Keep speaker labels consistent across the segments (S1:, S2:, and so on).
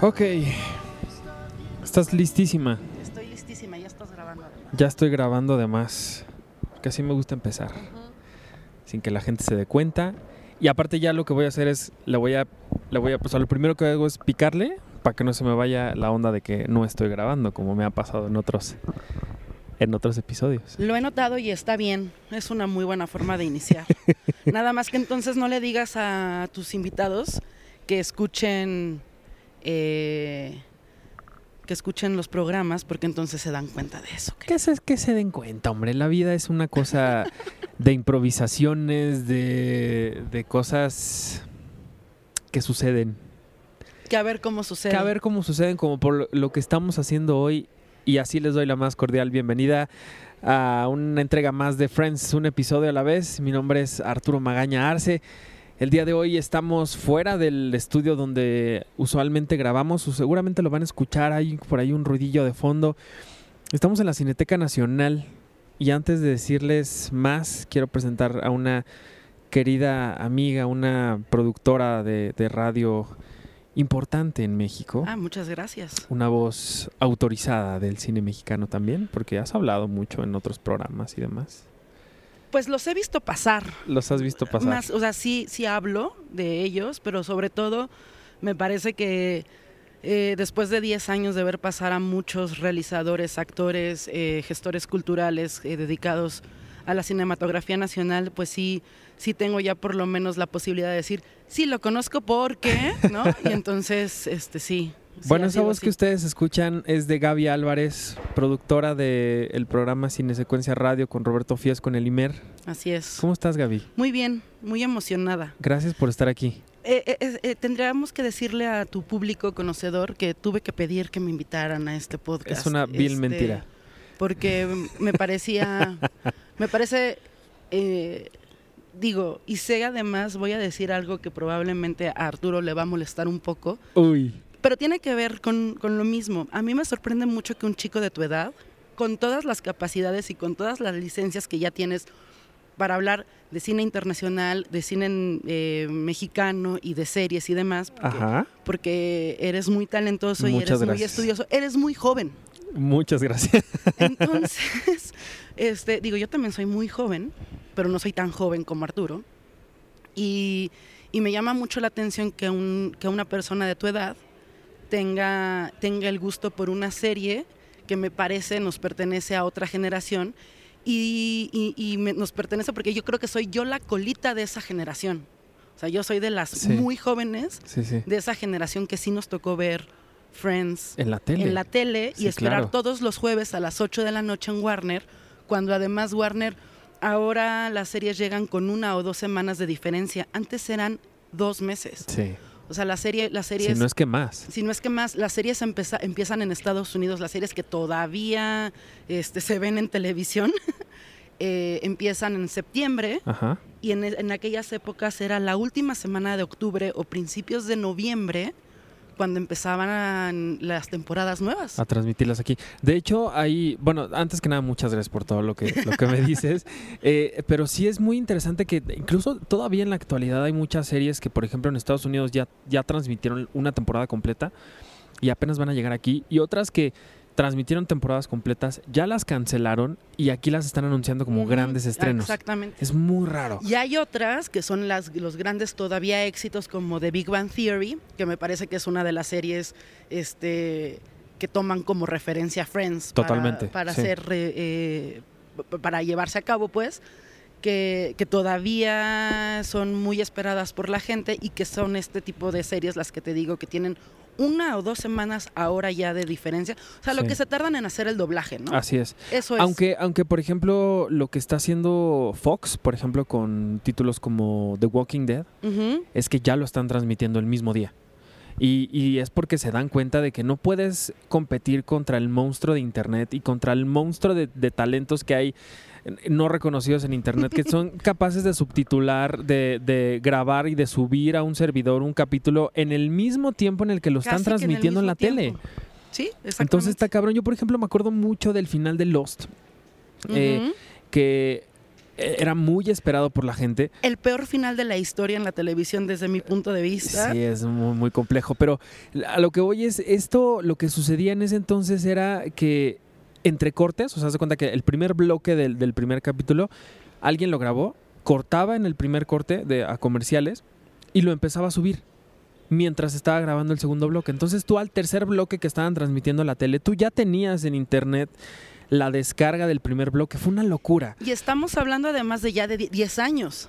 S1: Ok. ¿Estás listísima?
S2: Estoy listísima, ya estás grabando.
S1: Ya estoy grabando además. Que así me gusta empezar. Sin que la gente se dé cuenta. Y aparte ya lo que voy a hacer es, le voy a, le voy a, pues lo primero que hago es picarle para que no se me vaya la onda de que no estoy grabando, como me ha pasado en otros, en otros episodios.
S2: Lo he notado y está bien. Es una muy buena forma de iniciar. Nada más que entonces no le digas a tus invitados que escuchen eh, que escuchen los programas porque entonces se dan cuenta de eso.
S1: Que se, que se den cuenta, hombre. La vida es una cosa de improvisaciones, de, de cosas que suceden.
S2: Que a ver cómo sucede.
S1: Que a ver cómo suceden, como por lo que estamos haciendo hoy. Y así les doy la más cordial bienvenida a una entrega más de Friends, un episodio a la vez. Mi nombre es Arturo Magaña Arce. El día de hoy estamos fuera del estudio donde usualmente grabamos, o seguramente lo van a escuchar, hay por ahí un ruidillo de fondo. Estamos en la Cineteca Nacional y antes de decirles más, quiero presentar a una querida amiga, una productora de, de radio importante en México.
S2: Ah, muchas gracias.
S1: Una voz autorizada del cine mexicano también, porque has hablado mucho en otros programas y demás.
S2: Pues los he visto pasar.
S1: Los has visto pasar.
S2: Más, o sea, sí, sí hablo de ellos, pero sobre todo me parece que eh, después de 10 años de ver pasar a muchos realizadores, actores, eh, gestores culturales eh, dedicados a la cinematografía nacional, pues sí, sí tengo ya por lo menos la posibilidad de decir, sí, lo conozco porque, ¿no? Y entonces, este sí.
S1: Bueno, esa voz
S2: así.
S1: que ustedes escuchan es de Gaby Álvarez, productora del programa Cine Secuencia Radio con Roberto Fías con el IMER.
S2: Así es.
S1: ¿Cómo estás, Gaby?
S2: Muy bien, muy emocionada.
S1: Gracias por estar aquí.
S2: Eh, eh, eh, eh, tendríamos que decirle a tu público conocedor que tuve que pedir que me invitaran a este podcast.
S1: Es una vil
S2: este,
S1: mentira.
S2: Porque me parecía, me parece, eh, digo, y sé además, voy a decir algo que probablemente a Arturo le va a molestar un poco,
S1: Uy.
S2: Pero tiene que ver con, con lo mismo. A mí me sorprende mucho que un chico de tu edad, con todas las capacidades y con todas las licencias que ya tienes para hablar de cine internacional, de cine eh, mexicano y de series y demás, porque,
S1: Ajá.
S2: porque eres muy talentoso y eres muy estudioso, eres muy joven.
S1: Muchas gracias.
S2: Entonces, este, digo, yo también soy muy joven, pero no soy tan joven como Arturo. Y, y me llama mucho la atención que, un, que una persona de tu edad tenga, tenga el gusto por una serie que me parece nos pertenece a otra generación y, y- y me- nos pertenece porque yo creo que soy yo la colita de esa generación. O sea, yo soy de las
S1: Sí.
S2: muy jóvenes
S1: Sí, sí.
S2: de esa generación que sí nos tocó ver Friends,
S1: En la tele.
S2: en la tele y esperar
S1: claro.
S2: todos los jueves a las 8 de la noche en Warner, cuando además Warner, ahora las series llegan con una o dos semanas de diferencia. Antes eran dos meses.
S1: Sí.
S2: O sea, la serie, las
S1: Si
S2: series,
S1: no es que más.
S2: si no es que más, las series empeza- empiezan en Estados Unidos, las series que todavía este, se ven en televisión, eh, empiezan en septiembre
S1: Ajá.
S2: y en, en aquellas épocas era la última semana de octubre o principios de noviembre cuando empezaban las temporadas nuevas.
S1: a transmitirlas aquí. De hecho, hay, bueno, antes que nada, muchas gracias por todo lo que, lo que me dices. Eh, pero sí es muy interesante que incluso todavía en la actualidad hay muchas series que, por ejemplo, en Estados Unidos ya, ya transmitieron una temporada completa y apenas van a llegar aquí. Y otras que transmitieron temporadas completas, ya las cancelaron y aquí las están anunciando como grandes estrenos.
S2: Exactamente.
S1: Es muy raro.
S2: Y hay otras que son las, los grandes todavía éxitos como The Big Bang Theory, que me parece que es una de las series este, que toman como referencia a Friends para-
S1: Totalmente,
S2: para,
S1: sí.
S2: hacer, eh, eh, para llevarse a cabo, pues, que, que todavía son muy esperadas por la gente y que son este tipo de series las que te digo que tienen una o dos semanas ahora ya de diferencia. O sea, lo que se tardan en hacer el doblaje, ¿no?
S1: Así es.
S2: Eso es.
S1: Aunque, aunque, por ejemplo, lo que está haciendo Fox, por ejemplo, con títulos como The Walking Dead, es que ya lo están transmitiendo el mismo día. Y, y es porque se dan cuenta de que no puedes competir contra el monstruo de Internet y contra el monstruo de, de talentos que hay no reconocidos en internet que son capaces de subtitular, de, de grabar y de subir a un servidor un capítulo en el mismo tiempo en el que lo están
S2: Casi
S1: transmitiendo en, la tele.
S2: Sí, exactamente.
S1: Entonces está cabrón. Yo, por ejemplo, me acuerdo mucho del final de Lost, eh, que eh, era muy esperado por la gente.
S2: El peor final de la historia en la televisión desde mi punto de vista.
S1: Sí, es muy, muy complejo. Pero a lo que voy es, esto, lo que sucedía en ese entonces era que entre cortes, o sea, se cuenta que el primer bloque del, del primer capítulo, alguien lo grabó, cortaba en el primer corte de, a comerciales y lo empezaba a subir mientras estaba grabando el segundo bloque. Entonces tú al tercer bloque que estaban transmitiendo la tele, tú ya tenías en internet la descarga del primer bloque. Fue una locura.
S2: Y estamos hablando además de ya de die- 10 años.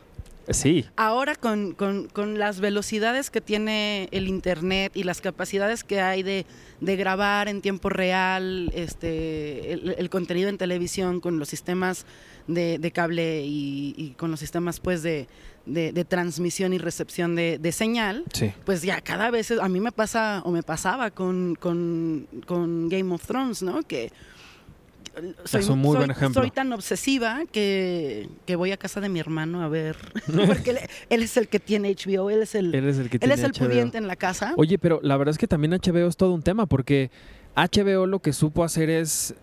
S1: Sí,
S2: Ahora con, con- con las velocidades que tiene el Internet y las capacidades que hay de, de grabar en tiempo real este, el, el contenido en televisión con los sistemas de, de cable y, y con los sistemas pues de, de- transmisión y recepción de, señal,
S1: sí.
S2: pues ya cada vez a mí me pasa o me pasaba con, con- con Game of Thrones, ¿no? Que soy,
S1: Es un muy
S2: soy-
S1: buen ejemplo.
S2: soy tan obsesiva que, que voy a casa de mi hermano a ver, porque él, él es el que tiene HBO, él es el,
S1: Él es el que
S2: él
S1: tiene
S2: es el
S1: HBO.
S2: pudiente en la casa.
S1: Oye, pero la verdad es que también HBO es todo un tema porque HBO lo que supo hacer es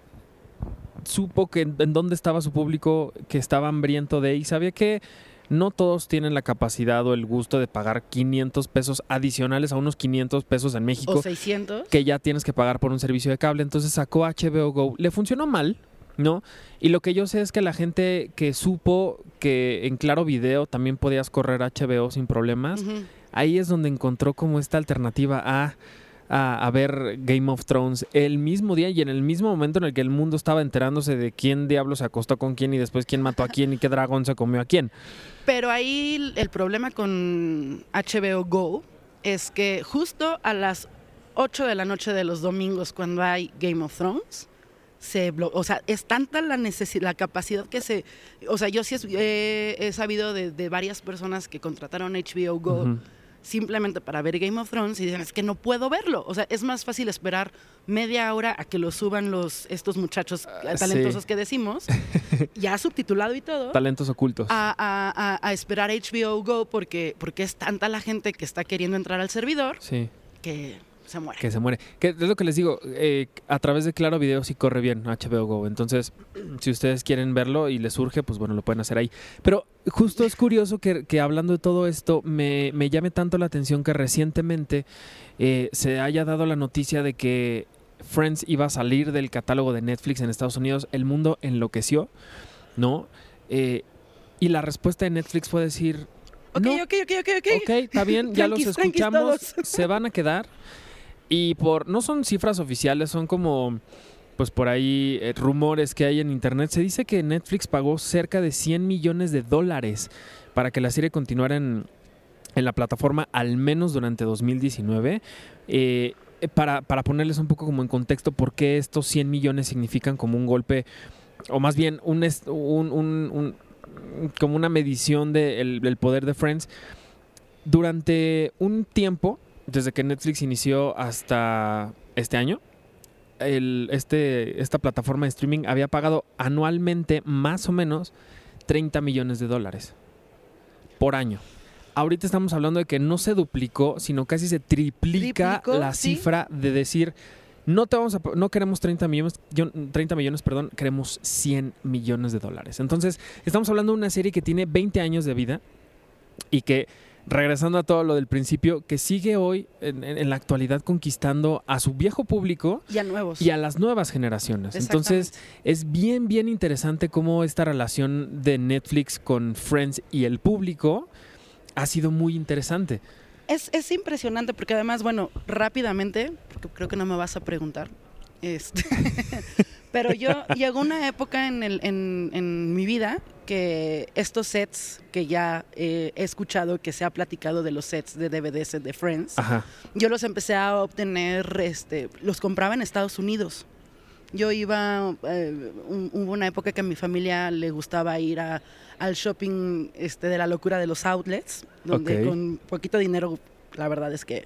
S1: supo que en, en dónde estaba su público que estaba hambriento de y sabía que no todos tienen la capacidad o el gusto de pagar 500 pesos adicionales a unos 500 pesos en México
S2: o 600.
S1: que ya tienes que pagar por un servicio de cable. Entonces sacó HBO Go. Le funcionó mal, ¿no? Y lo que yo sé es que la gente que supo que en Claro Video también podías correr HBO sin problemas, ahí es donde encontró como esta alternativa a, a, a ver Game of Thrones el mismo día y en el mismo momento en el que el mundo estaba enterándose de quién diablo se acostó con quién y después quién mató a quién y qué dragón se comió a quién.
S2: Pero ahí el problema con HBO Go es que justo a las 8 de la noche de los domingos cuando hay Game of Thrones, se o sea, es tanta la necesidad, la capacidad que se, o sea, yo sí es- eh, he sabido de, de varias personas que contrataron HBO Go. Simplemente para ver Game of Thrones y dicen, es que no puedo verlo. O sea, es más fácil esperar media hora a que lo suban los, estos muchachos
S1: Ah,
S2: talentosos
S1: sí.
S2: que decimos, ya subtitulado y todo
S1: Talentos ocultos.
S2: a, a- a- a esperar HBO Go porque, porque es tanta la gente que está queriendo entrar al servidor
S1: Sí.
S2: que se muere.
S1: Que se muere. Que es lo que les digo, eh, a través de Claro Video sí corre bien HBO Go. Entonces, si ustedes quieren verlo y les surge, pues bueno, lo pueden hacer ahí. Pero justo es curioso que, que hablando de todo esto, me, me llame tanto la atención que recientemente eh, se haya dado la noticia de que Friends iba a salir del catálogo de Netflix en Estados Unidos. El mundo enloqueció, ¿no? Eh, y la respuesta de Netflix fue decir,
S2: Ok,
S1: no,
S2: ok, ok, ok, ok.
S1: Ok, está bien, ya los escuchamos, se van a quedar. Y por, no son cifras oficiales, son como, pues por ahí eh, rumores que hay en internet. Se dice que Netflix pagó cerca de 100 millones de dólares para que la serie continuara en, en la plataforma al menos durante 2019. Eh, para, para ponerles un poco como en contexto por qué estos 100 millones significan como un golpe, o más bien un, un- un- un- como una medición del del poder de Friends. Durante un tiempo, desde que Netflix inició hasta este año, el, este, esta plataforma de streaming había pagado anualmente más o menos 30 millones de dólares por año. Ahorita estamos hablando de que no se duplicó, sino casi se triplica
S2: Triplicó,
S1: la
S2: sí.
S1: cifra de decir, no te vamos a, no queremos 30 millones, yo- 30 millones, perdón, queremos 100 millones de dólares. Entonces, estamos hablando de una serie que tiene 20 años de vida y que regresando a todo lo del principio, que sigue hoy en, en- en la actualidad conquistando a su viejo público
S2: Y a nuevos.
S1: y a las nuevas generaciones. Entonces, es bien, bien interesante cómo esta relación de Netflix con Friends y el público ha sido muy interesante.
S2: Es, es impresionante porque además, bueno, rápidamente, porque creo que no me vas a preguntar, este, pero yo llegó una época en, el, en, en mi vida que estos sets que ya eh, he escuchado, que se ha platicado de los sets de DVDs de Friends,
S1: Ajá.
S2: yo los empecé a obtener, este, los compraba en Estados Unidos. Yo iba, eh, un- hubo una época que a mi familia le gustaba ir a, al shopping este, de la locura de los outlets, donde con poquito dinero, la verdad es que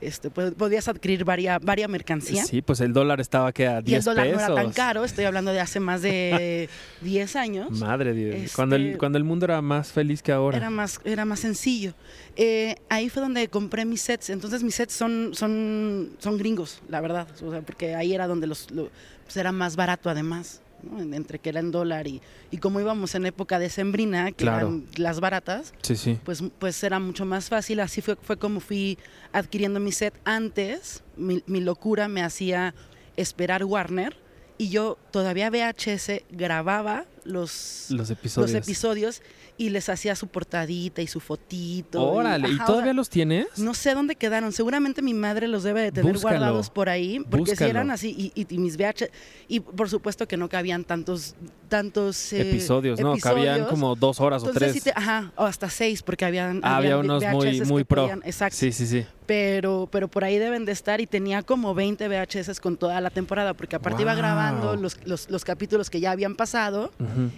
S2: este, pues, podías adquirir varia, varia mercancía.
S1: Sí, pues el dólar estaba que a 10
S2: y el dólar
S1: pesos.
S2: no era tan caro, estoy hablando de hace más de 10 años.
S1: Madre Dios.
S2: Este-
S1: Cuando, el, cuando el mundo era más feliz que ahora.
S2: Era más, era más sencillo. Eh, ahí fue donde compré mis sets. Entonces mis sets son, son, son gringos, la verdad. O sea, porque ahí era donde los, lo- pues era más barato además. ¿No? En- Entre que era en dólar y, y como íbamos en época de sembrina, que
S1: Claro.
S2: eran las baratas,
S1: Sí, sí.
S2: pues, pues era mucho más fácil. Así fue, fue como fui adquiriendo mi set. Antes, mi, mi locura me hacía esperar Warner y yo todavía VHS grababa los,
S1: Los episodios.
S2: los episodios y les hacía su portadita y su fotito.
S1: Órale, ¿y
S2: o
S1: todavía
S2: sea,
S1: los tienes?
S2: No sé dónde quedaron. Seguramente mi madre los debe de tener
S1: Búscalo,
S2: guardados por ahí. Porque
S1: búscalo.
S2: si eran así, y, y- y mis VH. Y por supuesto que no cabían tantos, tantos eh,
S1: episodios, ¿no? Cabían como dos horas o tres.
S2: te- ajá, o hasta seis, porque habían,
S1: Ah, había unos muy,
S2: VHS
S1: muy
S2: que
S1: pro.
S2: podían- exacto.
S1: Sí, sí, sí.
S2: Pero, pero por ahí deben de estar y tenía como 20 VHS con toda la temporada, porque aparte iba grabando los, los, los capítulos que ya habían pasado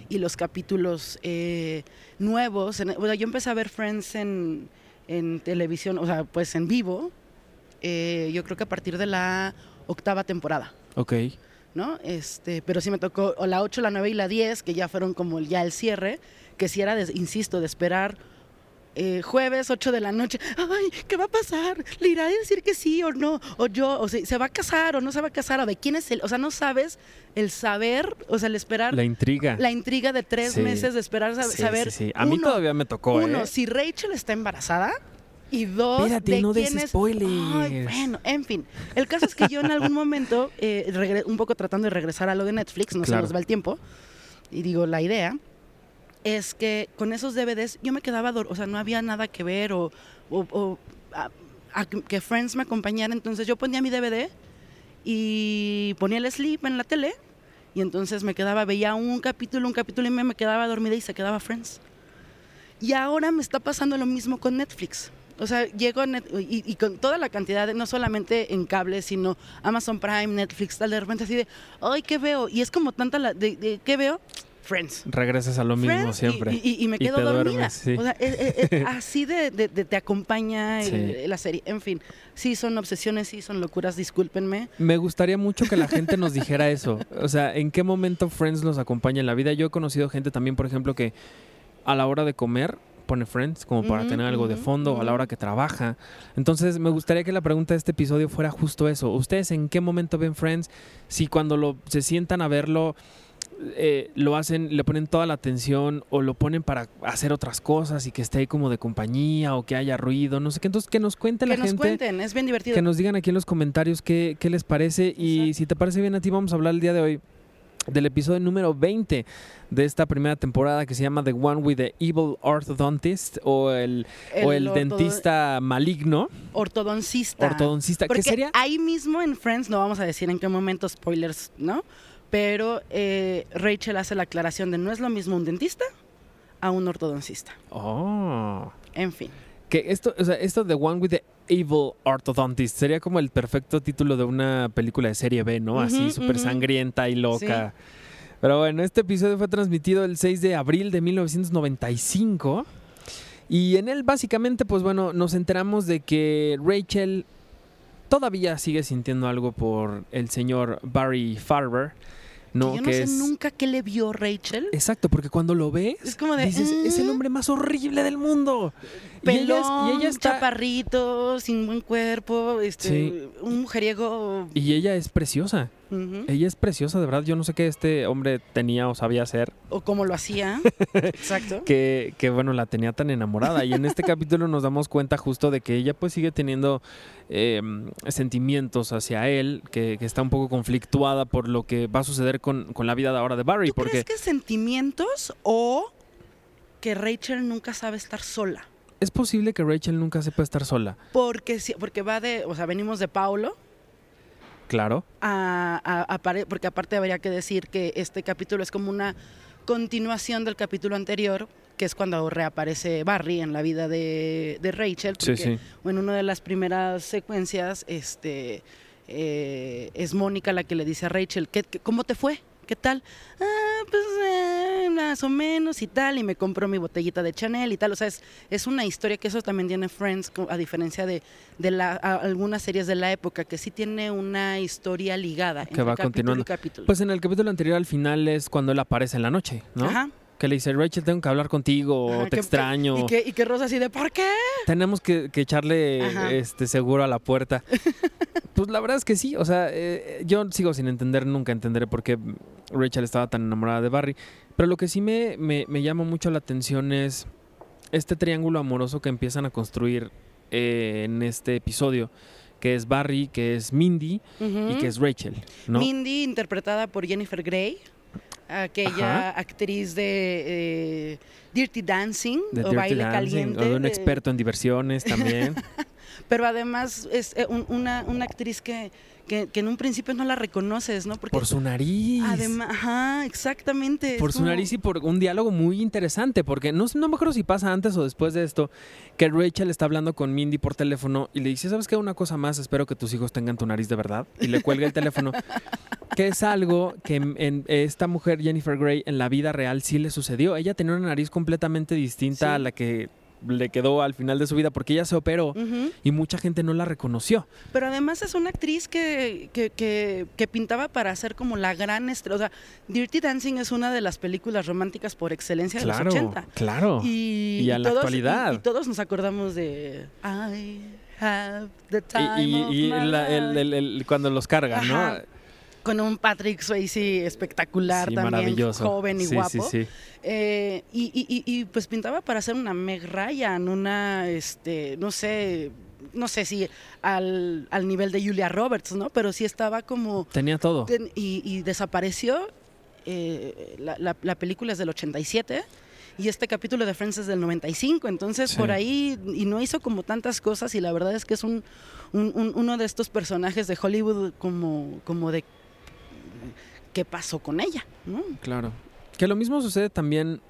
S2: Y los capítulos eh, nuevos. En- o sea, yo empecé a ver Friends en, en televisión, o sea, pues en vivo, eh, yo creo que a partir de la octava temporada.
S1: Ok.
S2: ¿no? Este, pero sí me tocó o la 8, la 9 y la 10, que ya fueron como el- ya el cierre, que sí era, de- insisto, de esperar eh, jueves, 8 de la noche. Ay, ¿qué va a pasar? ¿Le irá a decir que sí o no? O yo, o sea, ¿se va a casar o no se va a casar? ¿O de quién es él? O sea, no sabes el saber, o sea, el esperar
S1: La intriga.
S2: la intriga de tres
S1: Sí.
S2: meses de esperar sab-
S1: Sí,
S2: saber.
S1: sí, sí. A mí
S2: uno,
S1: todavía me tocó,
S2: uno,
S1: ¿eh?
S2: si Rachel está embarazada. Y dos,
S1: Espérate,
S2: de
S1: no des
S2: quién es-
S1: spoilers.
S2: Ay, bueno, en fin. El caso es que yo en algún momento, eh, un poco tratando de regresar a lo de Netflix, no
S1: Claro.
S2: se nos va el tiempo, y digo, la idea es que con esos DVDs yo me quedaba, o sea, no había nada que ver o, que Friends me acompañara, entonces yo ponía mi DVD y ponía el sleep en la tele y entonces me quedaba, veía un capítulo, un capítulo y me, quedaba dormida y se quedaba Friends. Y ahora me está pasando lo mismo con Netflix. O sea, llego y, con toda la cantidad, no solamente en cable, sino Amazon Prime, Netflix, tal, de repente así de, ay, ¿qué veo? Y es como tanta la, de, ¿qué veo? Friends.
S1: Regresas a lo mismo
S2: Friends,
S1: siempre.
S2: Y, y- y me quedo dormida.
S1: duermes, sí.
S2: O sea, así de, de- de- te acompaña el- la serie. En fin, sí son obsesiones, sí son locuras, discúlpenme.
S1: Me gustaría mucho que la gente nos dijera eso. O sea, ¿en qué momento Friends los acompaña en la vida? Yo he conocido gente también, por ejemplo, que a la hora de comer pone Friends como para tener algo de fondo o a la hora que trabaja. Entonces, me gustaría que la pregunta de este episodio fuera justo eso. ¿Ustedes en qué momento ven Friends? Si cuando lo, se sientan a verlo eh, lo hacen, le ponen toda la atención o lo ponen para hacer otras cosas y que esté ahí como de compañía o que haya ruido, no sé qué. Entonces, que nos cuente
S2: Que
S1: la
S2: nos
S1: gente.
S2: cuenten, es bien divertido.
S1: Que nos digan aquí en los comentarios qué, qué les parece. Y
S2: Exacto.
S1: si te parece bien a ti, vamos a hablar el día de hoy del episodio número 20 de esta primera temporada que se llama The One with the Evil Orthodontist o el, o el dentista maligno,
S2: ortodoncista.
S1: ortodoncista,
S2: Porque
S1: que sería...
S2: ahí mismo en Friends, no vamos a decir en qué momento, spoilers, ¿no? Pero eh, Rachel hace la aclaración de no es lo mismo un dentista a un ortodoncista.
S1: Oh.
S2: En fin.
S1: Que esto, o sea, esto de One with the Evil Orthodontist sería como el perfecto título de una película de serie B, ¿no? Así súper sangrienta y loca. Pero bueno, este episodio fue transmitido el 6 de abril de 1995. Y en él básicamente, pues bueno, nos enteramos de que Rachel todavía sigue sintiendo algo por el señor Barry Farber. ¿no?
S2: que yo no
S1: que
S2: sé
S1: es...
S2: nunca qué le vio Rachel.
S1: Exacto, porque cuando lo ves,
S2: Es como de,
S1: dices, es el
S2: "Mm".
S1: hombre más horrible del mundo. Y ella
S2: Pelón,
S1: y ella está
S2: chaparrito, sin buen cuerpo, este,
S1: Sí.
S2: un mujeriego.
S1: Y ella es preciosa. Ella es preciosa, de verdad. Yo no sé qué este hombre tenía o sabía hacer.
S2: O como lo hacía. Exacto.
S1: Que, que, bueno, la tenía tan enamorada. Y en este capítulo nos damos cuenta justo de que ella pues sigue teniendo eh, sentimientos hacia él, que, que está un poco conflictuada por lo que va a suceder con, con la vida de ahora de Barry.
S2: ¿Tú
S1: Porque
S2: crees que sentimientos o que Rachel nunca sabe estar sola?
S1: es posible que Rachel nunca sepa estar sola.
S2: Porque, porque va de, o sea, venimos de Paulo,
S1: Claro.
S2: a, a- a pare- porque aparte habría que decir que este capítulo es como una continuación del capítulo anterior, que es cuando reaparece Barry en la vida de, de Rachel.
S1: Sí,
S2: Porque
S1: sí.
S2: en una de las primeras secuencias, este, eh, es Mónica la que le dice a Rachel, ¿qué, qué- ¿cómo te fue? ¿qué tal? Ah, pues eh, más o menos y tal, y me compró mi botellita de Chanel y tal. O sea, es, es una historia que eso también tiene Friends, a diferencia de, de la, algunas series de la época, que sí tiene una historia ligada.
S1: Que va continuando.
S2: capítulo.
S1: Pues en el capítulo anterior al final es cuando él aparece en la noche, ¿no?
S2: Ajá.
S1: Que le dice, Rachel, tengo que hablar contigo,
S2: Ajá,
S1: te
S2: que-
S1: extraño.
S2: Y que, y que Rosa así de, ¿por qué?
S1: Tenemos que, que echarle
S2: Ajá.
S1: este seguro a la puerta. pues la verdad es que sí. O sea, eh, yo sigo sin entender, nunca entenderé por qué Rachel estaba tan enamorada de Barry. Pero lo que sí me, me, me llama mucho la atención es este triángulo amoroso que empiezan a construir eh, en este episodio. Que es Barry, que es Mindy y que es Rachel, ¿no?
S2: Mindy, interpretada por Jennifer Grey, aquella actriz de eh, Dirty Dancing
S1: de
S2: o
S1: Dirty
S2: Baile
S1: Dancing,
S2: Caliente.
S1: o de un experto en diversiones también.
S2: Pero además es eh, un- una, una actriz que, que, que en un principio no la reconoces, ¿no? Porque
S1: por su nariz.
S2: además, ajá, exactamente.
S1: por su
S2: como-
S1: nariz y por un diálogo muy interesante, porque no, no me acuerdo si pasa antes o después de esto, que Rachel está hablando con Mindy por teléfono y le dice, ¿sabes qué? Una cosa más, espero que tus hijos tengan tu nariz de verdad. Y le cuelga el teléfono, que es algo que en, en esta mujer, Jennifer Grey, en la vida real sí le sucedió. Ella tenía una nariz completamente distinta
S2: Sí.
S1: a la que le quedó al final de su vida, porque ella se operó y mucha gente no la reconoció.
S2: Pero además es una actriz que, que, que, que pintaba para ser como la gran estrella. O sea, Dirty Dancing es una de las películas románticas por excelencia de
S1: Claro,
S2: los 80.
S1: claro.
S2: Y,
S1: Y a la
S2: todos,
S1: actualidad.
S2: Y, y todos nos acordamos de I have the
S1: Y,
S2: time
S1: y-
S2: of my
S1: la- el-
S2: life".
S1: el- el- cuando los cargan, ¿no?
S2: Con un Patrick Swayze espectacular
S1: Sí,
S2: también, joven y
S1: Sí,
S2: guapo.
S1: Sí.
S2: Eh, y, y- y- y, pues pintaba para ser una Meg Ryan, una, este, no sé, no sé si al, al nivel de Julia Roberts, ¿no? Pero sí estaba como...
S1: Tenía todo.
S2: ten- y, y desapareció. eh, la, la- la película es del 87 y este capítulo de Friends es del 95. Entonces,
S1: Sí.
S2: por ahí, y no hizo como tantas cosas y la verdad es que es un, un- un- uno de estos personajes de Hollywood como, como de... ¿Qué pasó con ella? ¿no?
S1: Claro. Que lo mismo sucede también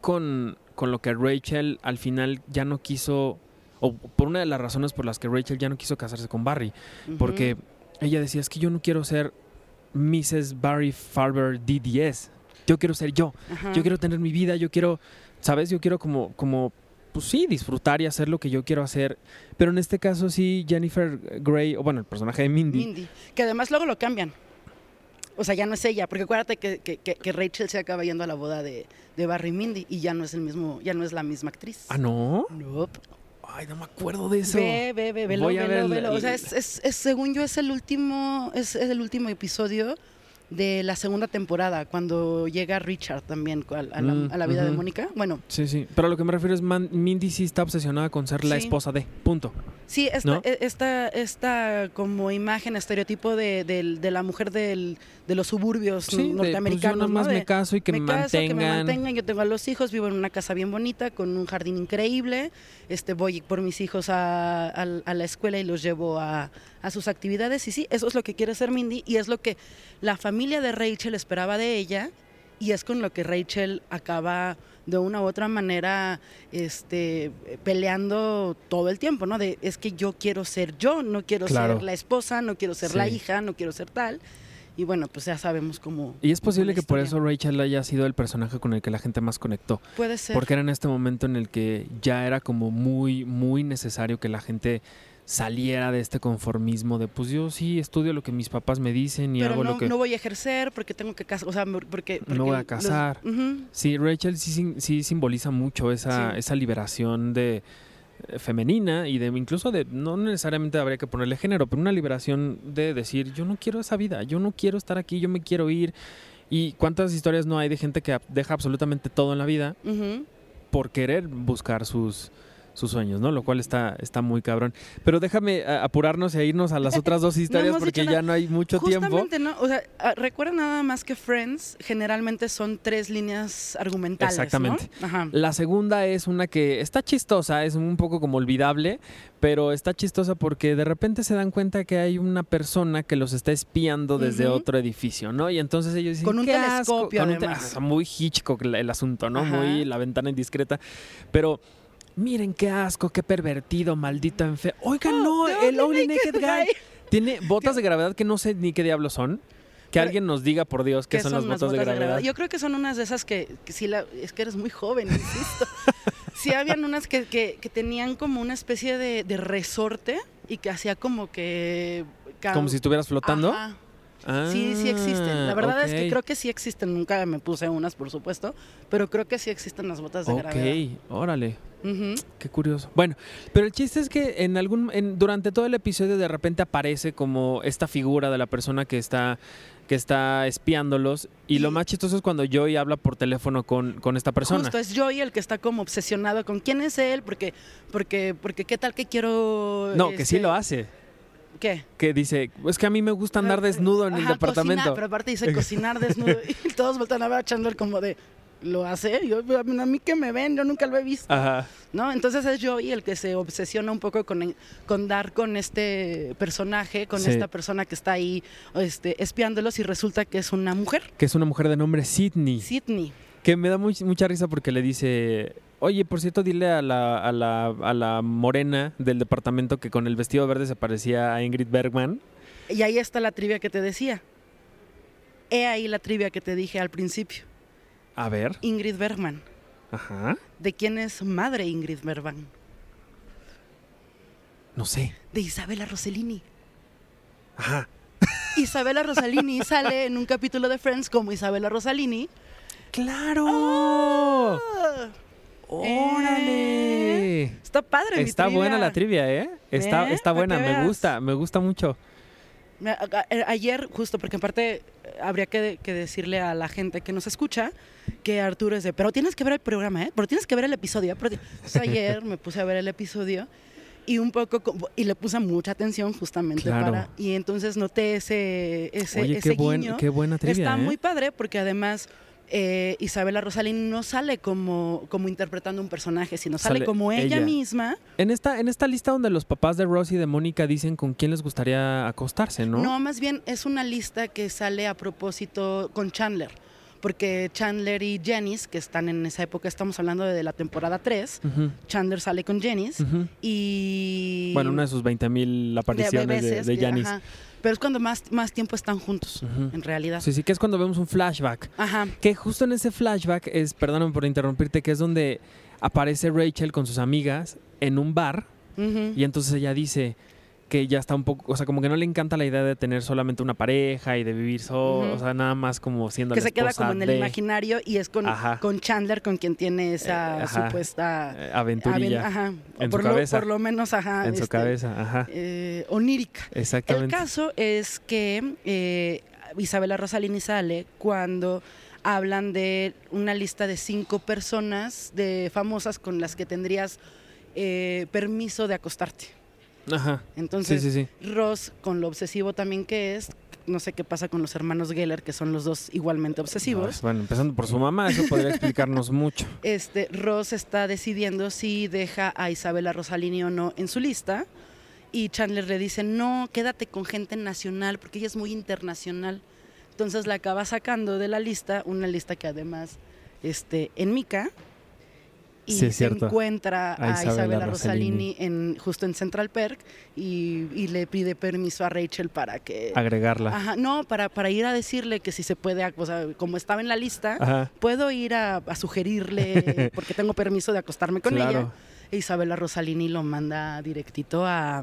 S1: con, con lo que Rachel al final ya no quiso, o por una de las razones por las que Rachel ya no quiso casarse con Barry, porque ella decía, es que yo no quiero ser Mrs. Barry Farber DDS, yo quiero ser yo,
S2: Ajá.
S1: yo quiero tener mi vida, yo quiero, ¿sabes? Yo quiero como, como, pues sí, disfrutar y hacer lo que yo quiero hacer, pero en este caso sí, Jennifer Grey, o bueno, el personaje de Mindy,
S2: Mindy. Que además luego lo cambian. O sea, ya no es ella, porque acuérdate que, que- Rachel se acaba yendo a la boda de, de Barry Mindy y ya no es el mismo, ya no es la misma actriz.
S1: ah, no,
S2: Nope.
S1: ay, no me acuerdo de eso.
S2: Ve, ve, ve, velo,
S1: Voy a
S2: velo,
S1: ver
S2: velo. O sea, es, es- es- según yo es el último, es, es el último episodio de la segunda temporada, cuando llega Richard también a, a la,
S1: Mm,
S2: a la vida de. Mónica. Bueno,
S1: Sí, sí. Pero a lo que me refiero es Man- Mindy sí está obsesionada con ser la esposa de. Punto.
S2: sí, esta,
S1: ¿No?
S2: e- esta, esta como imagen, estereotipo de, de la mujer del, de los suburbios
S1: Sí, de, pues yo
S2: norteamericanos.
S1: nada más me caso y que me,
S2: caso, que me
S1: mantengan.
S2: mantengan, yo tengo a los hijos, vivo en una casa bien bonita, con un jardín increíble, este, voy por mis hijos a, a- a la escuela y los llevo a, a sus actividades, y sí, eso es lo que quiere ser Mindy, y es lo que la familia de Rachel esperaba de ella, y es con lo que Rachel acaba de una u otra manera este, peleando todo el tiempo, ¿no? De, es que yo quiero ser yo, no quiero
S1: Claro.
S2: ser la esposa, no quiero ser la hija, no quiero ser tal. Y bueno, pues ya sabemos cómo.
S1: Y es posible que por eso Rachel haya sido el personaje con el que la gente más conectó.
S2: Puede ser.
S1: Porque era en este momento en el que ya era como muy, muy necesario que la gente saliera de este conformismo de pues yo sí estudio lo que mis papás me dicen y
S2: pero
S1: hago
S2: no,
S1: lo que...
S2: no voy a ejercer porque tengo que casar, o sea, porque, porque
S1: voy a
S2: los-
S1: casar. Sí, Rachel sí, sí simboliza mucho esa,
S2: Sí.
S1: esa liberación de eh, femenina y de incluso de no necesariamente habría que ponerle género, pero una liberación de decir yo no quiero esa vida, yo no quiero estar aquí, yo me quiero ir. Y cuántas historias no hay de gente que deja absolutamente todo en la vida por querer buscar sus sus sueños, ¿no? Lo cual está, está muy cabrón. Pero déjame a- apurarnos e irnos a las otras dos historias porque ya no hay mucho tiempo.
S2: Justamente, ¿no? O sea, ah, recuerda nada más que Friends generalmente son tres líneas argumentales. ¿no?
S1: Exactamente.
S2: Ajá.
S1: La segunda es una que está chistosa, es un poco como olvidable, pero está chistosa porque de repente se dan cuenta que hay una persona que los está espiando desde otro edificio, ¿no? Y entonces ellos dicen
S2: Con un
S1: "Qué asco",
S2: telescopio,
S1: con un te- ah, muy Hitchcock el, el asunto, ¿no?
S2: Ajá.
S1: Muy la ventana indiscreta, pero miren qué asco, qué pervertido, maldito enfermo. Oigan,
S2: Oh,
S1: no, el
S2: only
S1: Naked
S2: naked
S1: Guy
S2: guy.
S1: tiene botas de gravedad que no sé ni qué diablos son. Que alguien nos diga, por Dios, qué
S2: ¿Qué
S1: son, las botas, de gravedad.
S2: Yo creo que son unas de esas que, que sí la, es que eres muy joven, insisto. sí habían unas que, que- que tenían como una especie de, de resorte y que hacía como que...
S1: Como si estuvieras flotando.
S2: Ajá. Sí, sí existen. La
S1: Ah,
S2: verdad es que creo que sí existen. Nunca me puse unas, por supuesto, pero creo que sí existen las botas de gravedad.
S1: Ok, órale. Qué curioso. Bueno, pero el chiste es que en algún en- durante todo el episodio de repente aparece como esta figura de la persona que está que está espiándolos y lo más chistoso es cuando Joey habla por teléfono con, con esta persona.
S2: Justo es Joey el que está como obsesionado con quién es él, porque, porque, porque qué tal que quiero.
S1: no, que sí
S2: este,
S1: lo hace.
S2: ¿Qué?
S1: Que dice, es que a mí me gusta andar desnudo en el departamento.
S2: cocinar, pero aparte dice cocinar desnudo. y todos voltean a ver a Chandler como de. ¿Lo hace? Yo, a mí- que me ven, yo nunca lo he visto.
S1: Ajá.
S2: ¿no? Entonces es Joey el que se obsesiona un poco con, con dar con este personaje, con
S1: Sí.
S2: esta persona que está ahí este, espiándolos y resulta que es una mujer,
S1: Que es una mujer de nombre Sidney.
S2: Sydney.
S1: Que me da much- mucha risa porque le dice, oye, por cierto, dile a la, a, la, a la morena del departamento que con el vestido verde se parecía a Ingrid Bergman.
S2: Y ahí está la trivia que te decía. He ahí la trivia que te dije al principio.
S1: A ver.
S2: Ingrid Bergman.
S1: Ajá.
S2: ¿De quién es madre Ingrid Bergman?
S1: No sé.
S2: De Isabela Rossellini.
S1: Ajá.
S2: Isabela Rossellini sale en un capítulo de Friends como Isabela Rossellini.
S1: ¡Claro!
S2: Ah,
S1: ¡Órale!
S2: Está padre
S1: Está buena la trivia, ¿eh? Está,
S2: ¿Eh?
S1: está buena, me gusta, me gusta mucho.
S2: A- Ayer, justo porque en parte eh, habría que, que decirle a la gente que nos escucha que Arturo es de, pero tienes que ver el programa, ¿eh? Pero tienes que ver el episodio. Pero ti-". Entonces, ayer me puse a ver el episodio y un poco, y le puse mucha atención justamente
S1: Claro.
S2: para, y entonces noté ese, ese,
S1: Oye,
S2: ese
S1: qué, buen,
S2: guiño.
S1: qué buena trivia,
S2: Está
S1: ¿eh?
S2: muy padre porque además eh, Isabela Rosalín no sale como, como interpretando un personaje, sino sale,
S1: Sale
S2: como ella,
S1: ella.
S2: misma.
S1: En esta, en esta lista donde los papás de Ross y de Mónica dicen con quién les gustaría acostarse, ¿no?
S2: ¿no? más bien es una lista que sale a propósito con Chandler. Porque Chandler y Janice, que están en esa época, estamos hablando de la temporada 3,
S1: Ujú,
S2: Chandler sale con Janice y...
S1: Bueno, una de sus 20.000
S2: de
S1: apariciones de, de
S2: que-
S1: Janice.
S2: ajá. Pero es cuando más, más tiempo están juntos, en realidad.
S1: Sí, sí, que es cuando vemos un flashback.
S2: Ajá.
S1: Que justo en ese flashback es, perdóname por interrumpirte, que es donde aparece Rachel con sus amigas en un bar y entonces ella dice que ya está un poco, o sea, como que no le encanta la idea de tener solamente una pareja y de vivir solo, o sea, nada más como siendo
S2: que
S1: la
S2: se queda como en el
S1: de,
S2: imaginario y es con,
S1: Ajá.
S2: con Chandler con quien tiene esa
S1: Eh, ajá.
S2: supuesta
S1: eh,
S2: aven-
S1: aventurilla
S2: ajá,
S1: En
S2: por
S1: su
S2: lo,
S1: cabeza.
S2: por lo menos ajá,
S1: en su
S2: este,
S1: cabeza, ajá,
S2: eh, onírica. El
S1: exactamente.
S2: caso es que eh, Isabela Rosalini sale cuando hablan de una lista de cinco personas de famosas con las que tendrías eh, permiso de acostarte.
S1: Ajá.
S2: Entonces,
S1: sí, sí.
S2: Ross, con lo obsesivo también que es, no sé qué pasa con los hermanos Geller, que son los dos igualmente obsesivos.
S1: Bueno, empezando por su mamá, eso podría explicarnos mucho.
S2: Este, Ross está decidiendo si deja a Isabela Rosalini o no en su lista. Y Chandler le dice, no, quédate con gente nacional, porque ella es muy internacional. Entonces la acaba sacando de la lista, una lista que además este, en Mica. Y
S1: Sí,
S2: se encuentra
S1: A
S2: a,
S1: Isabela.
S2: Rosalini en, justo en Central Perk y, y le pide permiso a Rachel para que...
S1: Agregarla.
S2: Ajá, no, para, para ir a decirle que si se puede, o sea, como estaba en la lista,
S1: Ajá.
S2: puedo ir a, a sugerirle, porque tengo permiso de acostarme con ella. E Isabela Rosalini lo manda directito a,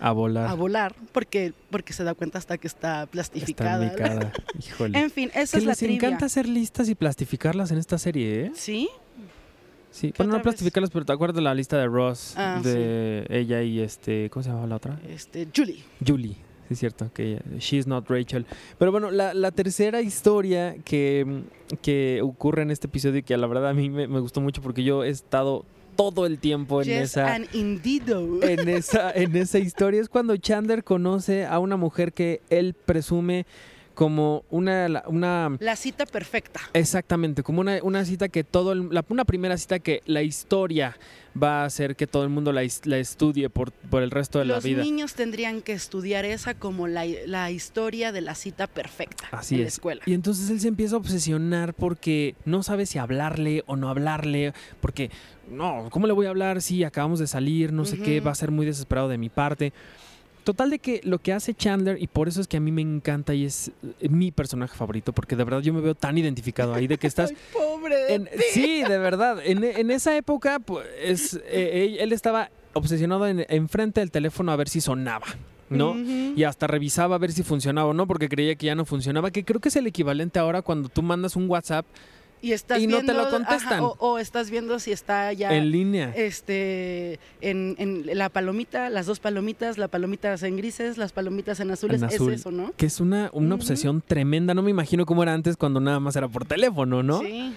S1: A volar.
S2: a volar, porque, porque se da cuenta hasta que está
S1: Está
S2: plastificada.
S1: enmicada. Híjole.
S2: en fin, esa
S1: que
S2: es la
S1: les
S2: trivia.
S1: encanta hacer listas y plastificarlas en esta serie, ¿eh?
S2: ¿Sí?
S1: Sí,
S2: ¿Qué
S1: bueno, no plastificarlas, pero te acuerdas de la lista de Ross,
S2: Ah,
S1: de ella y este, ¿cómo se llamaba la otra?
S2: Este, Julie.
S1: Julie, sí es cierto, que she's not Rachel. Pero bueno, la, la tercera historia que, que ocurre en este episodio y que la verdad a mí me, me gustó mucho porque yo he estado todo el tiempo en
S2: Yes
S1: esa... en esa, en esa historia es cuando Chandler conoce a una mujer que él presume como una, la- una
S2: La cita perfecta.
S1: exactamente, como una, una cita que todo, el- la, una primera cita que la historia va a hacer que todo el mundo la, la estudie por, por el resto de la
S2: Los
S1: vida.
S2: niños tendrían que estudiar esa como la, la historia de la cita perfecta
S1: Así
S2: en la
S1: es.
S2: escuela.
S1: Y entonces él se empieza a obsesionar porque no sabe si hablarle o no hablarle, porque no, ¿cómo le voy a hablar si acabamos de salir? No sé qué, va a ser muy desesperado de mi parte. Total de que lo que hace Chandler, y por eso es que a mí me encanta y es eh, mi personaje favorito, porque de verdad yo me veo tan identificado ahí de que estás...
S2: Ay, pobre de
S1: en-
S2: ti.
S1: sí, de verdad. En, en esa época, pues, eh, él, estaba obsesionado en enfrente del teléfono a ver si sonaba, ¿no? Y hasta revisaba a ver si funcionaba o no, porque creía que ya no funcionaba, que creo que es el equivalente ahora cuando tú mandas un WhatsApp
S2: Y, estás
S1: y no te lo
S2: viendo-
S1: contestan.
S2: ajá, o, o estás viendo si está ya
S1: en línea.
S2: este en, en la palomita, las dos palomitas, la palomitas en grises, las palomitas en azules,
S1: En azul.
S2: es eso, ¿no?
S1: Que es una, una obsesión tremenda. No me imagino cómo era antes cuando nada más era por teléfono, ¿no?
S2: Sí.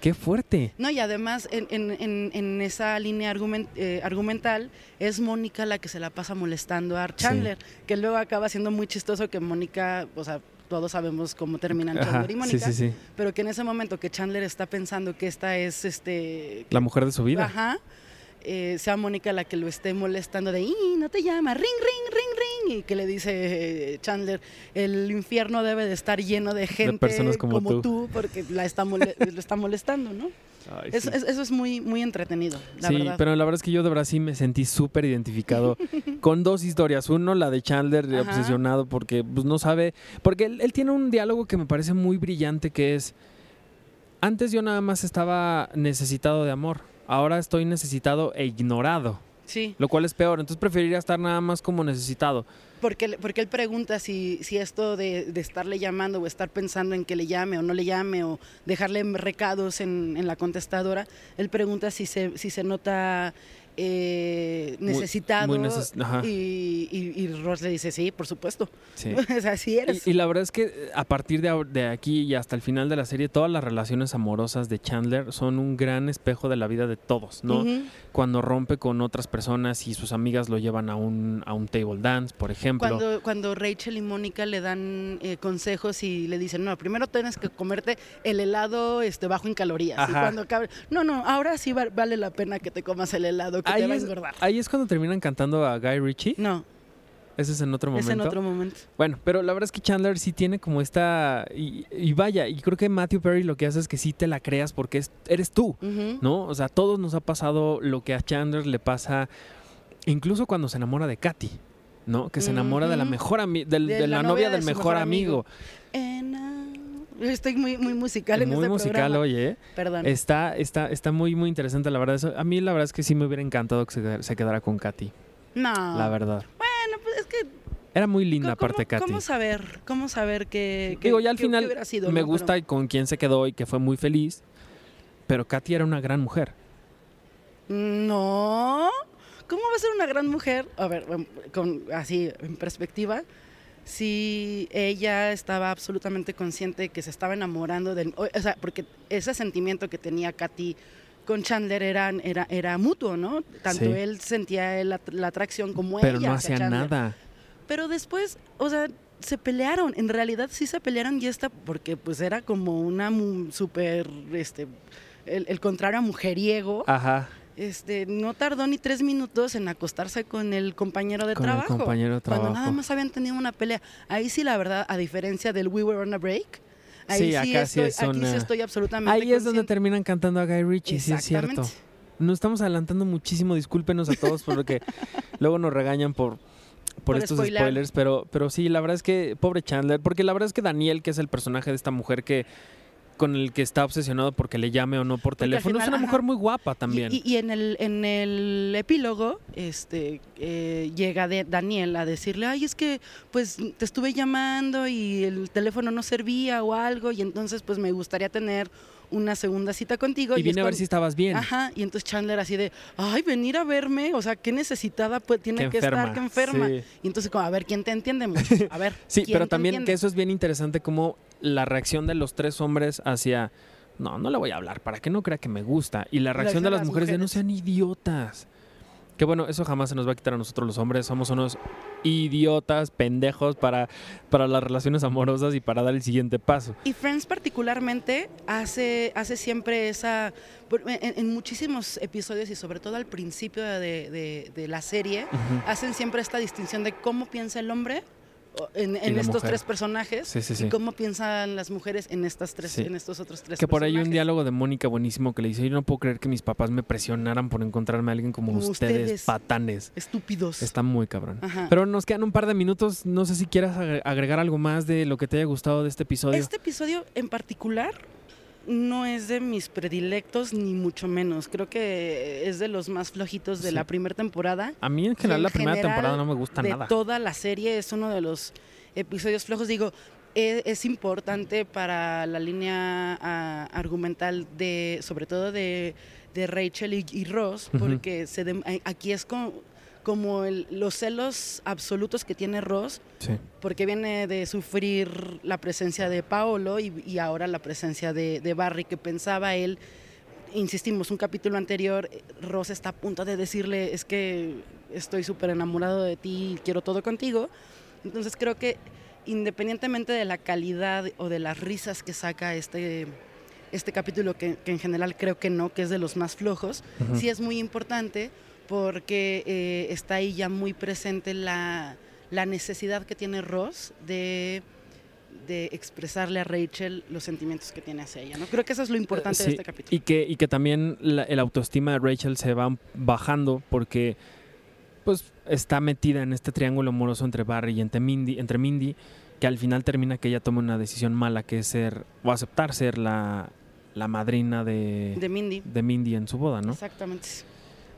S1: Qué fuerte.
S2: No, y además en, en- en- esa línea argument- eh, argumental es Mónica la que se la pasa molestando a Chandler, que luego acaba siendo muy chistoso que Mónica, o sea, todos sabemos cómo terminan
S1: Ajá,
S2: Chandler y
S1: sí,
S2: Mónica,
S1: sí, sí.
S2: pero que en ese momento que Chandler está pensando que esta es este
S1: La mujer de su vida.
S2: Ajá. eh, sea Mónica la que lo esté molestando de, "Y, no te llama, ring, ring, ring, y que le dice eh, Chandler, el infierno debe de estar lleno de gente
S1: personas como tú".
S2: tú. porque la está lo está molestando, ¿no?
S1: Ay,
S2: Eso,
S1: sí.
S2: es- eso es muy, muy entretenido, la
S1: sí,
S2: verdad.
S1: pero la verdad es que yo de verdad sí me sentí súper identificado con dos historias. Uno, la de Chandler,
S2: Ajá.
S1: obsesionado porque pues, no sabe. Porque él, él tiene un diálogo que me parece muy brillante que es. Antes yo nada más estaba necesitado de amor. Ahora estoy necesitado e ignorado.
S2: Sí,
S1: Lo cual es peor. Entonces preferiría estar nada más como necesitado.
S2: porque, porque él pregunta si, si esto de, de estarle llamando o estar pensando en que le llame o no le llame o dejarle recados en, en la contestadora, él pregunta si se, si se nota eh, necesitado
S1: muy neces- ajá.
S2: y, y, y Ross le dice, sí, por supuesto.
S1: Sí.
S2: o sea, sí eres.
S1: Y, y la verdad es que eh, a partir de, aquí y hasta el final de la serie, todas las relaciones amorosas de Chandler son un gran espejo de la vida de todos, ¿no? Cuando rompe con otras personas y sus amigas lo llevan a un, a un table dance, por ejemplo.
S2: Cuando, cuando Rachel y Mónica le dan eh, consejos y le dicen, no, primero tienes que comerte el helado este, bajo en calorías. Y cuando acabe, no, no, ahora sí va- vale la pena que te comas el helado, que te va a
S1: es,
S2: engordar.
S1: ahí es cuando terminan cantando a Guy Ritchie.
S2: No,
S1: Ese es en otro
S2: es
S1: momento.
S2: en otro momento.
S1: Bueno, pero la verdad es que Chandler sí tiene como esta. Y, y vaya, y creo que Matthew Perry lo que hace es que sí te la creas porque es- eres tú. ¿no? O sea, a todos nos ha pasado lo que a Chandler le pasa, incluso cuando se enamora de Katy, ¿no? Que se enamora de la mejor
S2: De
S1: de,
S2: la
S1: la,
S2: novia
S1: novia
S2: de
S1: del mejor
S2: mejor
S1: amigo.
S2: Ena- Estoy muy, muy musical en
S1: Muy
S2: este
S1: musical,
S2: programa.
S1: oye.
S2: Perdón.
S1: Está, está, está muy, muy interesante, la verdad. Eso- a mí la verdad es que sí me hubiera encantado que se, quedara- se quedara con Katy,
S2: no.
S1: la verdad.
S2: Bueno, pues es que...
S1: Era muy linda,
S2: ¿cómo-
S1: aparte Katy.
S2: ¿Cómo saber? ¿Cómo saber que... que-
S1: Digo, ya al
S2: que-
S1: final
S2: sido,
S1: me
S2: no?
S1: gusta
S2: Pero-
S1: y con quién se quedó y que fue muy feliz. Pero Katy era una gran mujer.
S2: No. ¿Cómo va a ser una gran mujer? A ver, em, con, así en perspectiva. Si ella estaba absolutamente consciente de que se estaba enamorando del. O sea, porque ese sentimiento que tenía Katy con Chandler era, era, era mutuo, ¿no? Tanto
S1: Sí.
S2: él sentía la, la atracción como
S1: Pero
S2: ella.
S1: no
S2: hacia
S1: hacía
S2: Chandler.
S1: nada.
S2: Pero después, o sea, se pelearon. En realidad sí se pelearon y esta, porque pues era como una súper, este, el, el contrario a mujeriego.
S1: Ajá.
S2: Este, no tardó ni tres minutos en acostarse con el compañero de
S1: Con el
S2: trabajo.
S1: compañero de
S2: Cuando nada
S1: trabajo.
S2: más habían tenido una pelea. Ahí sí, la verdad, a diferencia del We Were on a Break, ahí
S1: Sí, acá sí
S2: estoy,
S1: es
S2: aquí sí
S1: una-
S2: estoy absolutamente
S1: Ahí es donde terminan cantando a Guy Ritchie, sí es cierto. Nos estamos adelantando muchísimo, discúlpenos a todos porque luego nos regañan por, por,
S2: Por
S1: estos
S2: spoiler.
S1: spoilers, pero, pero sí, la verdad es que pobre Chandler, porque la verdad es que Daniel, que es el personaje de esta mujer que con el que está obsesionado porque le llame o no por
S2: Porque
S1: teléfono, es una
S2: ajá.
S1: mujer muy guapa también.
S2: Y, y- y en, el, en el epílogo, este, eh, llega de Daniel a decirle, ay, es que pues te estuve llamando y el teléfono no servía o algo, y entonces pues me gustaría tener una segunda cita contigo.
S1: y
S2: es
S1: vine a ver si estabas bien.
S2: Ajá, y entonces Chandler así de, ay, venir a verme, o sea, qué necesitada pues, tiene
S1: Que
S2: que, estar,
S1: enferma,
S2: que enferma.
S1: sí.
S2: Y entonces como, a ver, ¿quién te entiende mucho? A ver.
S1: Sí,
S2: ¿quién
S1: pero también
S2: entiende?
S1: que eso es bien interesante como la reacción de los tres hombres hacia no, no le voy a hablar para que no crea que me gusta y la reacción de las mujeres, de no sean idiotas. Que bueno, eso jamás se nos va a quitar a nosotros los hombres, somos unos idiotas, pendejos para, para las relaciones amorosas y para dar el siguiente paso.
S2: Y Friends particularmente hace, hace siempre esa, en, en muchísimos episodios y sobre todo al principio de, de- de la serie, hacen siempre esta distinción de cómo piensa el hombre en,
S1: Y
S2: estos
S1: mujer.
S2: tres personajes
S1: Sí, sí,
S2: y
S1: sí.
S2: cómo piensan las mujeres en estas tres, en estos otros tres.
S1: Que por ahí hay un diálogo de Mónica buenísimo que le dice, yo no puedo creer que mis papás me presionaran por encontrarme a alguien como,
S2: Como
S1: ustedes,
S2: ustedes.
S1: patanes.
S2: Estúpidos.
S1: Está muy cabrón.
S2: Ajá.
S1: Pero nos quedan un par de minutos. No sé si quieras agre- agregar algo más de lo que te haya gustado de este episodio.
S2: Este episodio en particular no es de mis predilectos, ni mucho menos. Creo que es de los más flojitos de
S1: Sí.
S2: la primera temporada.
S1: A mí en general
S2: en
S1: la primera
S2: general,
S1: temporada no me gusta
S2: de
S1: nada.
S2: toda la serie es uno de los episodios flojos. Digo, e- es, importante para la línea argumental de, sobre todo de, de Rachel y, y Ross, porque se aquí es como, como el- los celos absolutos que tiene Ross,
S1: Sí.
S2: porque viene de sufrir la presencia de Paolo y, y ahora la presencia de, de Barry, que pensaba él, insistimos, un capítulo anterior, Ross está a punto de decirle, es que estoy súper enamorado de ti y quiero todo contigo. Entonces creo que independientemente de la calidad o de las risas que saca este, este capítulo, que, que en general creo que no, que es de los más flojos,
S1: Ujú.
S2: sí es muy importante porque eh, está ahí ya muy presente la, la necesidad que tiene Ross de, de expresarle a Rachel los sentimientos que tiene hacia ella. ¿no? Creo que eso es lo importante de este capítulo.
S1: Y que, y que también la, el autoestima de Rachel se va bajando porque pues está metida en este triángulo amoroso entre Barry y entre Mindy, entre Mindy, que al final termina que ella toma una decisión mala que es ser o aceptar ser la, la madrina de,
S2: De Mindy.
S1: de Mindy en su boda, ¿no?
S2: Exactamente.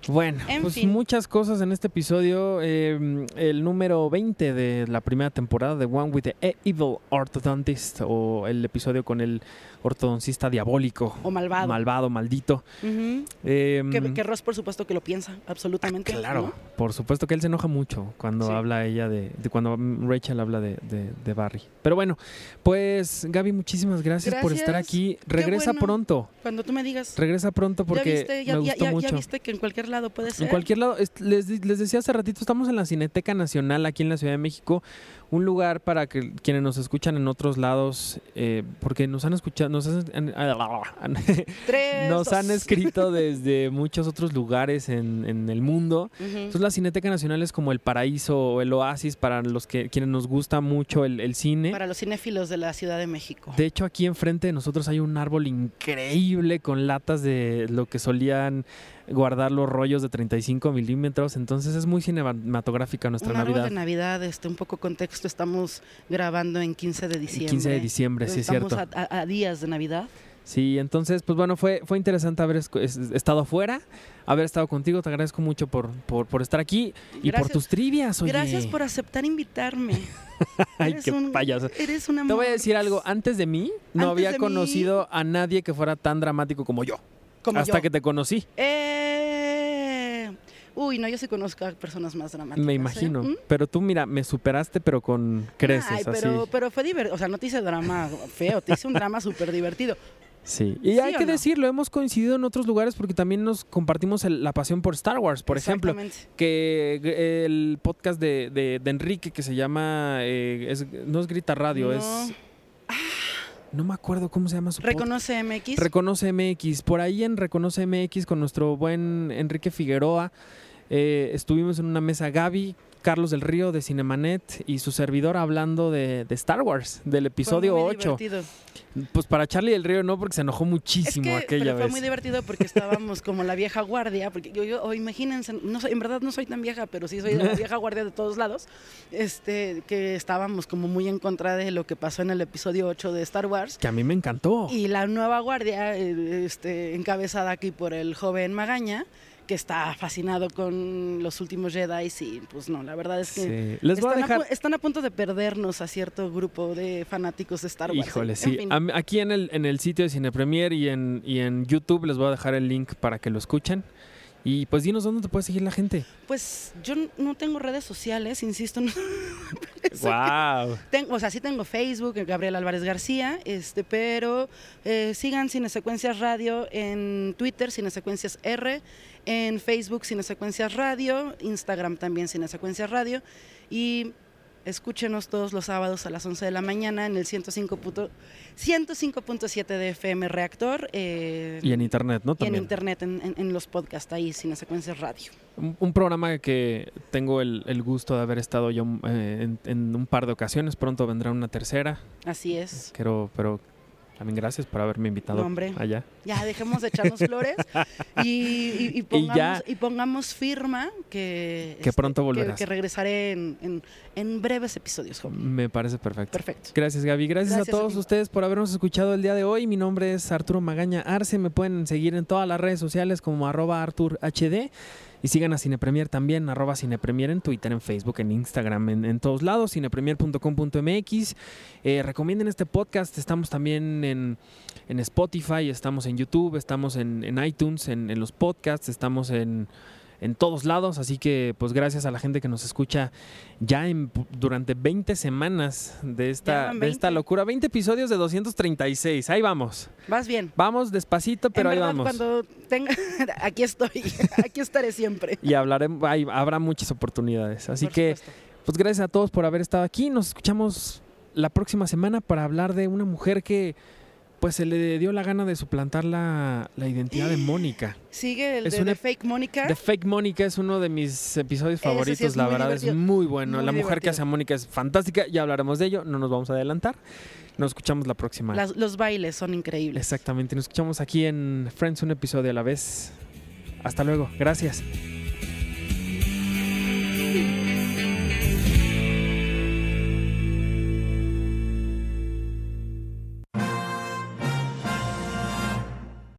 S1: Bueno,
S2: En
S1: pues
S2: fin.
S1: muchas cosas en este episodio. eh, el número 20 de la primera temporada de One with the E- Evil Orthodontist, o el episodio con el ortodoncista diabólico,
S2: O malvado.
S1: malvado, maldito. Eh,
S2: que, que Ross, por supuesto, que lo piensa, absolutamente.
S1: claro,
S2: ¿no?
S1: por supuesto que él se enoja mucho cuando
S2: Sí.
S1: habla ella de, de cuando Rachel habla de, de- de Barry. Pero bueno, pues Gaby, muchísimas gracias, por estar aquí. Regresa
S2: bueno.
S1: pronto,
S2: Cuando tú me digas.
S1: regresa pronto
S2: ya
S1: porque
S2: viste, ya,
S1: me
S2: ya-
S1: gustó
S2: ya- ya
S1: mucho.
S2: viste que en cualquier lado puede ser.
S1: En cualquier lado, es- les, les decía hace ratito, estamos en la Cineteca Nacional aquí en la Ciudad de México, un lugar para que quienes nos escuchan en otros lados, eh, porque nos han escuchado, nos han, han-
S2: Tres,
S1: nos han
S2: dos.
S1: escrito desde muchos otros lugares en, en el mundo. Entonces la Cineteca Nacional es como el paraíso o el oasis para los que quienes nos gusta mucho el, el cine.
S2: Para los cinéfilos de la Ciudad de México.
S1: De hecho, aquí enfrente de nosotros hay un árbol increíble con latas de lo que solían guardar los rollos de 35 milímetros. Entonces es muy cinematográfica nuestra
S2: un árbol
S1: Navidad.
S2: de Navidad, este, un poco contexto, estamos grabando en 15 de
S1: El
S2: diciembre.
S1: 15 de diciembre, sí es
S2: Estamos
S1: cierto.
S2: a, a- a días de Navidad.
S1: Sí, entonces, pues bueno, fue, fue interesante haber estado afuera, haber estado contigo. Te agradezco mucho por, por, por estar aquí y por tus trivias, oye.
S2: Gracias por aceptar invitarme.
S1: Ay,
S2: Eres
S1: qué
S2: un-
S1: payaso.
S2: Eres una
S1: Te voy a decir algo, antes de mí no había
S2: mí-
S1: conocido a nadie que fuera tan dramático como yo. Hasta
S2: yo.
S1: que te conocí.
S2: Eh, Uy, no, yo sí conozco a personas más dramáticas.
S1: Me
S2: ¿eh?
S1: imagino.
S2: ¿Mm?
S1: Pero tú, mira, me superaste, pero con creces,
S2: Ay,
S1: así.
S2: pero, pero fue divertido. O sea, no te hice drama feo, te hice un drama súper divertido.
S1: Sí. Y
S2: ¿Sí
S1: hay que
S2: no?
S1: decirlo, hemos coincidido en otros lugares porque también nos compartimos el- la pasión por Star Wars, por ejemplo.
S2: Exactamente.
S1: Que eh, el podcast de, de- de Enrique que se llama. eh, es- no es Grita Radio,
S2: No.
S1: es. No me acuerdo cómo se llama su.
S2: Reconoce MX.
S1: Reconoce MX. Por ahí en Reconoce MX con nuestro buen Enrique Figueroa eh, estuvimos en una mesa Gaby, Carlos del Río de Cinemanet y su servidor hablando de, de Star Wars, del
S2: Fue
S1: episodio
S2: muy
S1: 8.
S2: divertido.
S1: Pues para Charlie del Río no, porque se enojó
S2: Es
S1: muchísimo
S2: que
S1: aquella
S2: pero fue
S1: vez.
S2: muy divertido porque estábamos como la vieja guardia, porque yo, yo o imagínense, no soy, en verdad no soy tan vieja, pero sí soy la vieja guardia de todos lados, este, que estábamos como muy en contra de lo que pasó en el episodio 8 de Star Wars.
S1: Que a mí me encantó.
S2: Y la nueva guardia, eh, este, encabezada aquí por el joven Magaña, que está fascinado con los últimos Jedi y pues no, la verdad es que
S1: Sí. Les voy a
S2: están,
S1: dejar...
S2: están a punto de perdernos a cierto grupo de fanáticos de Star Wars.
S1: Híjole,
S2: En
S1: sí.
S2: fin.
S1: Aquí en el, en el sitio de Cine Premier y en, y en YouTube les voy a dejar el link para que lo escuchen. Y pues dinos dónde te puede seguir la gente.
S2: Pues yo no tengo redes sociales, insisto. no-
S1: ¡Wow!
S2: Tengo, o sea, sí tengo Facebook, eh, Gabriel Álvarez García, este, pero eh, sigan Cinesecuencias Radio en Twitter, Cinesecuencias R, en Facebook Cinesecuencias Radio, Instagram también Cinesecuencias Radio y Escúchenos todos los sábados a las 11 de la mañana en el 105 punto- 105.7 de FM Reactor. eh,
S1: Y en internet, ¿no?
S2: y en
S1: También.
S2: internet, en, en- en los podcasts ahí, sin secuencias radio.
S1: Un, un programa que tengo el, el gusto de haber estado yo eh, en, en un par de ocasiones. Pronto vendrá una tercera.
S2: Así es.
S1: Quiero, pero también gracias por haberme invitado
S2: hombre.
S1: allá.
S2: Ya dejemos de echarnos flores y, y- y pongamos,
S1: ya-
S2: y pongamos firma que, este,
S1: Que pronto volverás.
S2: Que, regresaré en, en- en breves episodios.
S1: Me parece perfecto.
S2: Perfecto.
S1: Gracias Gaby, gracias,
S2: Gracias
S1: a todos ustedes por habernos escuchado el día de hoy. Mi nombre es Arturo Magaña Arce, me pueden seguir en todas las redes sociales como arroba ArturHD y sigan a Cinepremier también, arroba Cinepremier en Twitter, en Facebook, en Instagram, en, todos lados, cinepremier.com.mx. Eh, recomienden este podcast, estamos también en, en Spotify, estamos en YouTube, estamos en, en iTunes, en los podcasts, estamos en en todos lados, así que pues gracias a la gente que nos escucha ya en, durante 20 semanas de esta, de esta
S2: 20.
S1: locura, 20 episodios de 236, ahí vamos,
S2: Vas bien.
S1: vamos despacito, pero
S2: En
S1: ahí
S2: verdad,
S1: vamos.
S2: Cuando tenga, aquí estoy, aquí estaré siempre.
S1: Y hablaremos, hay- habrá muchas oportunidades, así
S2: Por
S1: que
S2: supuesto.
S1: pues gracias a todos por haber estado aquí, nos escuchamos la próxima semana para hablar de una mujer que pues se le dio la gana de suplantar la, la identidad de Mónica.
S2: Sigue el
S1: es
S2: de,
S1: una-
S2: The Fake Mónica.
S1: The Fake Mónica es uno de mis episodios
S2: sí
S1: favoritos, la verdad
S2: divertido.
S1: es muy bueno.
S2: Muy
S1: la mujer que hace a Mónica es fantástica, ya hablaremos de ello, no nos vamos a adelantar. Nos escuchamos la próxima.
S2: Las- los bailes son increíbles.
S1: Exactamente, nos escuchamos aquí en Friends un episodio a la vez. Hasta luego, gracias.